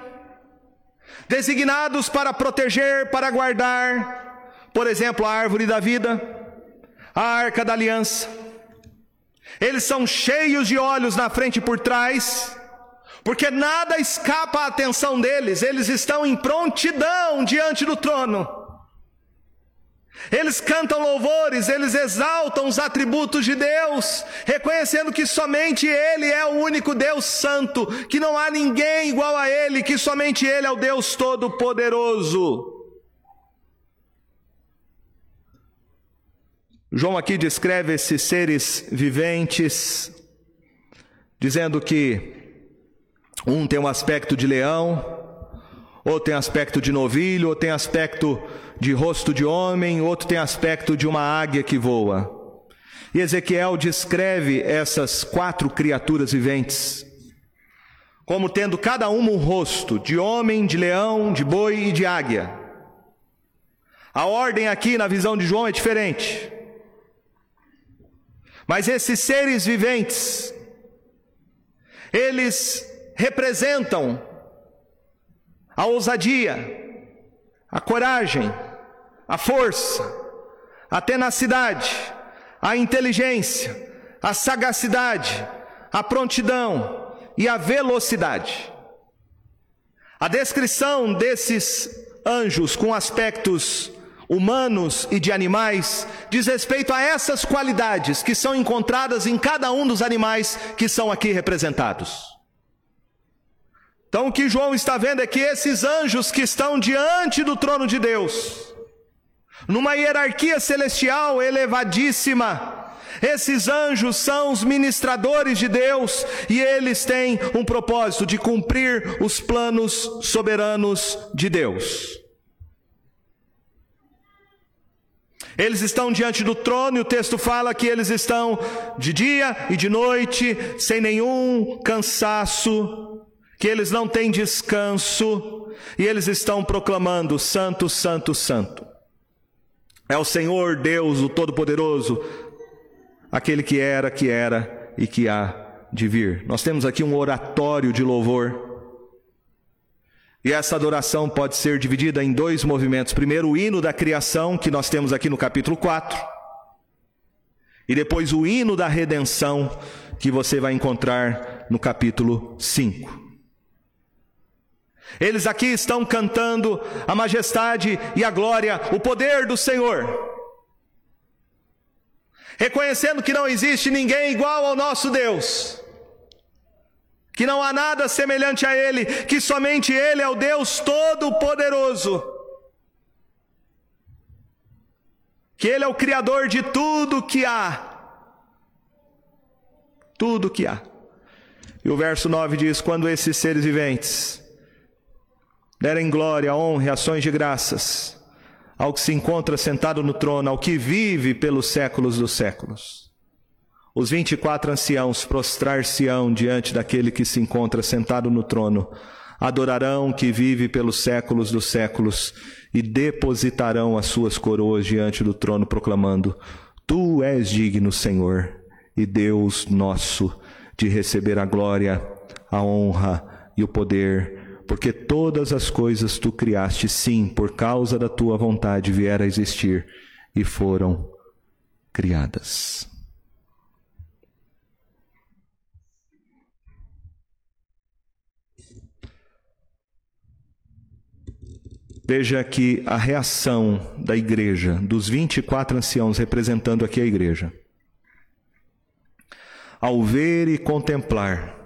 designados para proteger, para guardar, por exemplo, a árvore da vida, a arca da aliança. Eles são cheios de olhos na frente e por trás, porque nada escapa à atenção deles, eles estão em prontidão diante do trono. Eles cantam louvores, eles exaltam os atributos de Deus, reconhecendo que somente Ele é o único Deus santo, que não há ninguém igual a Ele, que somente Ele é o Deus Todo-Poderoso. João aqui descreve esses seres viventes, dizendo que um tem um aspecto de leão, ou tem aspecto de novilho, ou tem aspecto de rosto de homem, outro tem aspecto de uma águia que voa. E Ezequiel descreve essas quatro criaturas viventes como tendo cada uma um rosto de homem, de leão, de boi e de águia. A ordem aqui na visão de João é diferente. Mas esses seres viventes, eles representam a ousadia, a coragem, a força, a tenacidade, a inteligência, a sagacidade, a prontidão e a velocidade. A descrição desses anjos com aspectos humanos e de animais diz respeito a essas qualidades que são encontradas em cada um dos animais que são aqui representados. Então o que João está vendo é que esses anjos que estão diante do trono de Deus, numa hierarquia celestial elevadíssima, esses anjos são os ministradores de Deus e eles têm um propósito de cumprir os planos soberanos de Deus. Eles estão diante do trono e o texto fala que eles estão de dia e de noite, sem nenhum cansaço, que eles não têm descanso e eles estão proclamando: Santo, Santo, Santo. É o Senhor Deus, o Todo-Poderoso, aquele que era, que era e que há de vir. Nós temos aqui um oratório de louvor. E essa adoração pode ser dividida em dois movimentos. Primeiro, o hino da criação, que nós temos aqui no capítulo 4. E depois o hino da redenção, que você vai encontrar no capítulo 5. Eles aqui estão cantando a majestade e a glória, o poder do Senhor. Reconhecendo que não existe ninguém igual ao nosso Deus que não há nada semelhante a Ele, que somente Ele é o Deus Todo-Poderoso, que Ele é o Criador de tudo que há. Tudo que há. E o verso 9 diz: Quando esses seres viventes derem glória, honra e ações de graças ao que se encontra sentado no trono, ao que vive pelos séculos dos séculos. Os vinte e quatro anciãos prostrar-se-ão diante daquele que se encontra sentado no trono, adorarão que vive pelos séculos dos séculos e depositarão as suas coroas diante do trono, proclamando: Tu és digno, Senhor, e Deus nosso, de receber a glória, a honra e o poder, porque todas as coisas tu criaste, sim, por causa da tua vontade vieram a existir e foram criadas. Veja que a reação da igreja, dos 24 anciãos representando aqui a igreja, ao ver e contemplar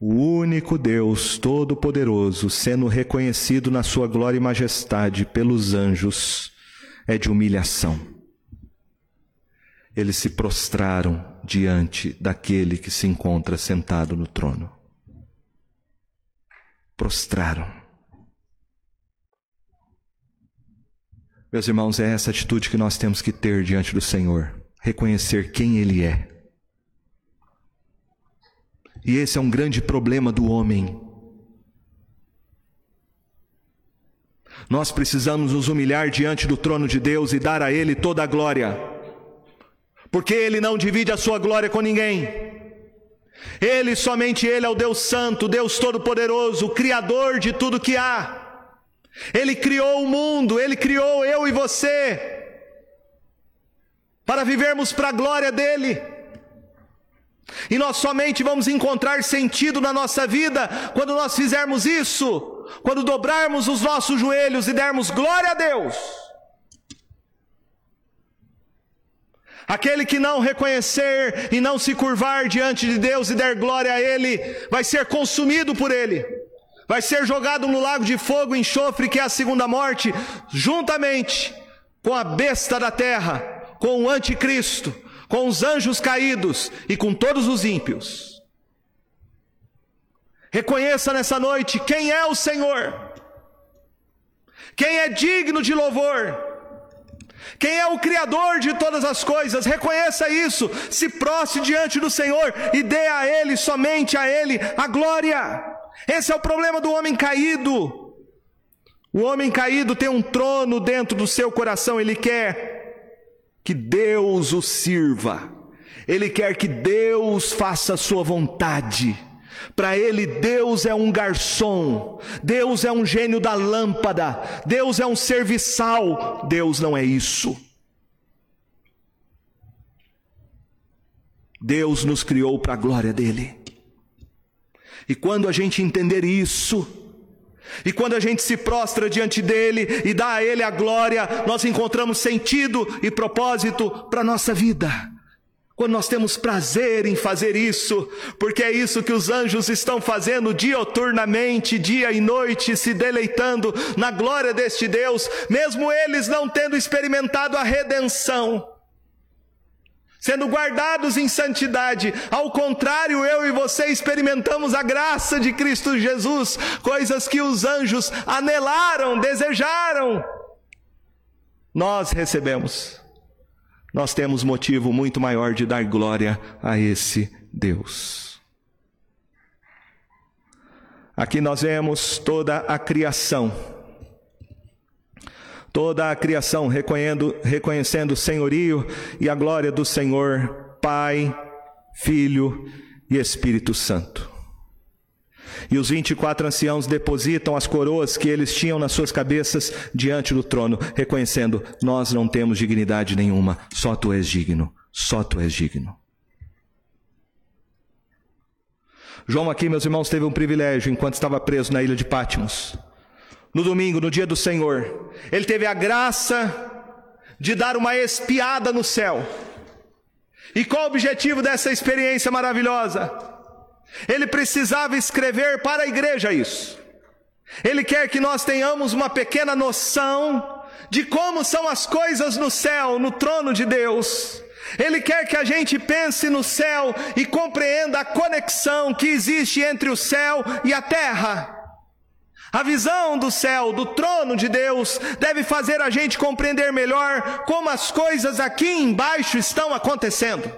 o único Deus Todo-Poderoso sendo reconhecido na sua glória e majestade pelos anjos, é de humilhação. Eles se prostraram diante daquele que se encontra sentado no trono. Prostraram. Meus irmãos, é essa atitude que nós temos que ter diante do Senhor, reconhecer quem Ele é. E esse é um grande problema do homem. Nós precisamos nos humilhar diante do trono de Deus e dar a Ele toda a glória, porque Ele não divide a sua glória com ninguém. Ele, somente Ele é o Deus Santo, Deus Todo-Poderoso, Criador de tudo que há. Ele criou o mundo, Ele criou eu e você, para vivermos para a glória dEle. E nós somente vamos encontrar sentido na nossa vida quando nós fizermos isso, quando dobrarmos os nossos joelhos e dermos glória a Deus. Aquele que não reconhecer e não se curvar diante de Deus e der glória a Ele, vai ser consumido por Ele vai ser jogado no lago de fogo enxofre, que é a segunda morte, juntamente com a besta da terra, com o anticristo, com os anjos caídos e com todos os ímpios. Reconheça nessa noite quem é o Senhor, quem é digno de louvor, quem é o Criador de todas as coisas, reconheça isso, se prostre diante do Senhor e dê a Ele, somente a Ele, a glória. Esse é o problema do homem caído. O homem caído tem um trono dentro do seu coração, ele quer que Deus o sirva, ele quer que Deus faça a sua vontade. Para ele, Deus é um garçom, Deus é um gênio da lâmpada, Deus é um serviçal, Deus não é isso. Deus nos criou para a glória dele. E quando a gente entender isso, e quando a gente se prostra diante dele e dá a ele a glória, nós encontramos sentido e propósito para a nossa vida. Quando nós temos prazer em fazer isso, porque é isso que os anjos estão fazendo dioturnamente, dia e noite, se deleitando na glória deste Deus, mesmo eles não tendo experimentado a redenção sendo guardados em santidade. Ao contrário, eu e você experimentamos a graça de Cristo Jesus, coisas que os anjos anelaram, desejaram. Nós recebemos. Nós temos motivo muito maior de dar glória a esse Deus. Aqui nós vemos toda a criação toda a criação reconhecendo, reconhecendo o senhorio e a glória do Senhor, Pai, Filho e Espírito Santo. E os vinte e quatro anciãos depositam as coroas que eles tinham nas suas cabeças diante do trono, reconhecendo: Nós não temos dignidade nenhuma, só tu és digno, só tu és digno. João, aqui, meus irmãos, teve um privilégio enquanto estava preso na ilha de Pátimos. No domingo, no dia do Senhor, ele teve a graça de dar uma espiada no céu. E qual o objetivo dessa experiência maravilhosa? Ele precisava escrever para a igreja isso. Ele quer que nós tenhamos uma pequena noção de como são as coisas no céu, no trono de Deus. Ele quer que a gente pense no céu e compreenda a conexão que existe entre o céu e a terra. A visão do céu, do trono de Deus, deve fazer a gente compreender melhor como as coisas aqui embaixo estão acontecendo.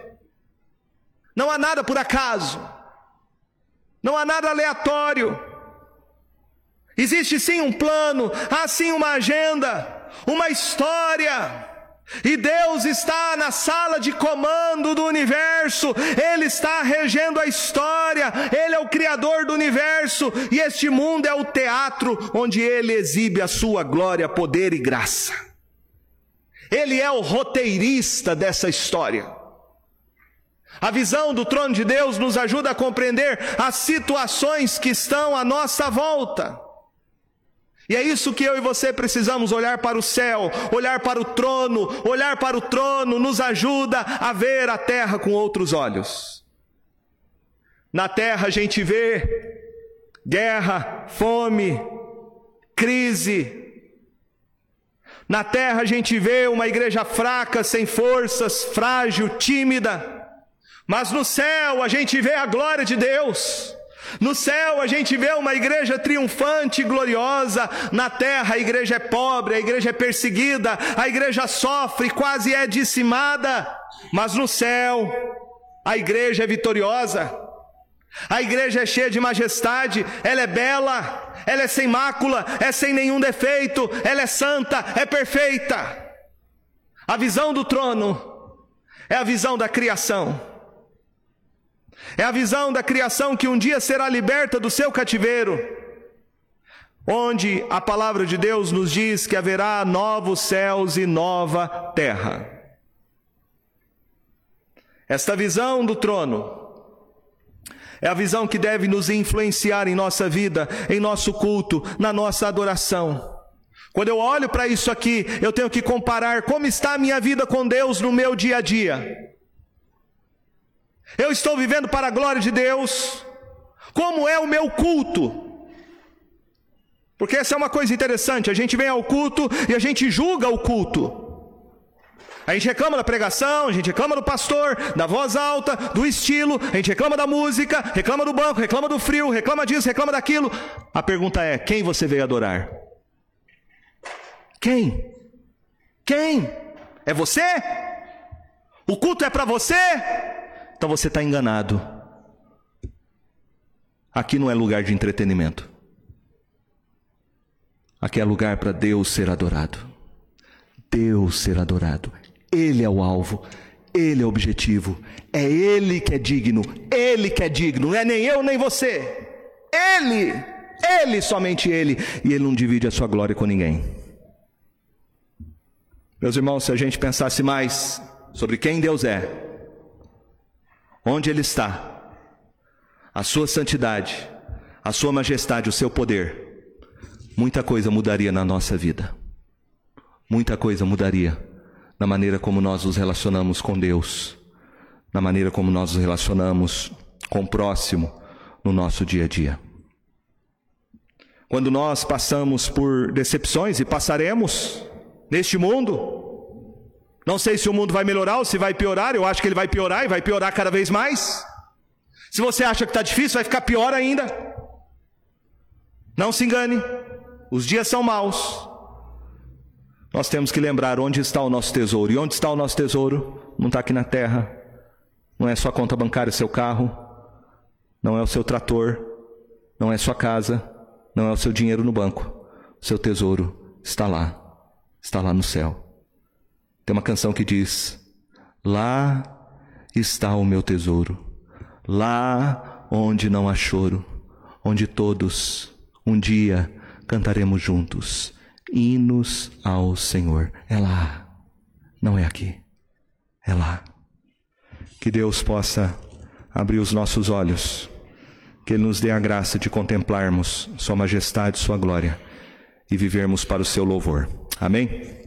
Não há nada por acaso. Não há nada aleatório. Existe sim um plano, há sim uma agenda, uma história. E Deus está na sala de comando do universo, Ele está regendo a história, Ele é o Criador do universo, e este mundo é o teatro onde Ele exibe a sua glória, poder e graça. Ele é o roteirista dessa história. A visão do trono de Deus nos ajuda a compreender as situações que estão à nossa volta. E é isso que eu e você precisamos olhar para o céu, olhar para o trono, olhar para o trono nos ajuda a ver a terra com outros olhos. Na terra a gente vê guerra, fome, crise. Na terra a gente vê uma igreja fraca, sem forças, frágil, tímida. Mas no céu a gente vê a glória de Deus. No céu a gente vê uma igreja triunfante e gloriosa, na terra a igreja é pobre, a igreja é perseguida, a igreja sofre, quase é dizimada, mas no céu a igreja é vitoriosa, a igreja é cheia de majestade, ela é bela, ela é sem mácula, é sem nenhum defeito, ela é santa, é perfeita. A visão do trono é a visão da criação. É a visão da criação que um dia será liberta do seu cativeiro, onde a palavra de Deus nos diz que haverá novos céus e nova terra. Esta visão do trono é a visão que deve nos influenciar em nossa vida, em nosso culto, na nossa adoração. Quando eu olho para isso aqui, eu tenho que comparar como está a minha vida com Deus no meu dia a dia. Eu estou vivendo para a glória de Deus. Como é o meu culto? Porque essa é uma coisa interessante. A gente vem ao culto e a gente julga o culto. A gente reclama da pregação, a gente reclama do pastor, da voz alta, do estilo, a gente reclama da música, reclama do banco, reclama do frio, reclama disso, reclama daquilo. A pergunta é: quem você veio adorar? Quem? Quem? É você? O culto é para você? Então você está enganado. Aqui não é lugar de entretenimento. Aqui é lugar para Deus ser adorado. Deus ser adorado. Ele é o alvo. Ele é o objetivo. É Ele que é digno. Ele que é digno. Não é nem eu nem você. Ele. Ele, somente Ele. E Ele não divide a sua glória com ninguém. Meus irmãos, se a gente pensasse mais sobre quem Deus é, onde Ele está, a Sua santidade, a Sua majestade, o Seu poder, muita coisa mudaria na nossa vida. Muita coisa mudaria na maneira como nós nos relacionamos com Deus, na maneira como nós nos relacionamos com o próximo no nosso dia a dia. Quando nós passamos por decepções e passaremos neste mundo, não sei se o mundo vai melhorar ou se vai piorar, eu acho que ele vai piorar e vai piorar cada vez mais. Se você acha que está difícil, vai ficar pior ainda. Não se engane, os dias são maus. Nós temos que lembrar onde está o nosso tesouro. E onde está o nosso tesouro? Não está aqui na terra. Não é sua conta bancária, seu carro. Não é o seu trator. Não é sua casa. Não é o seu dinheiro no banco. O seu tesouro está lá. Está lá no céu. Tem uma canção que diz: Lá está o meu tesouro, lá onde não há choro, onde todos um dia cantaremos juntos hinos ao Senhor. É lá, não é aqui, é lá. Que Deus possa abrir os nossos olhos, que Ele nos dê a graça de contemplarmos Sua majestade, Sua glória e vivermos para o Seu louvor. Amém?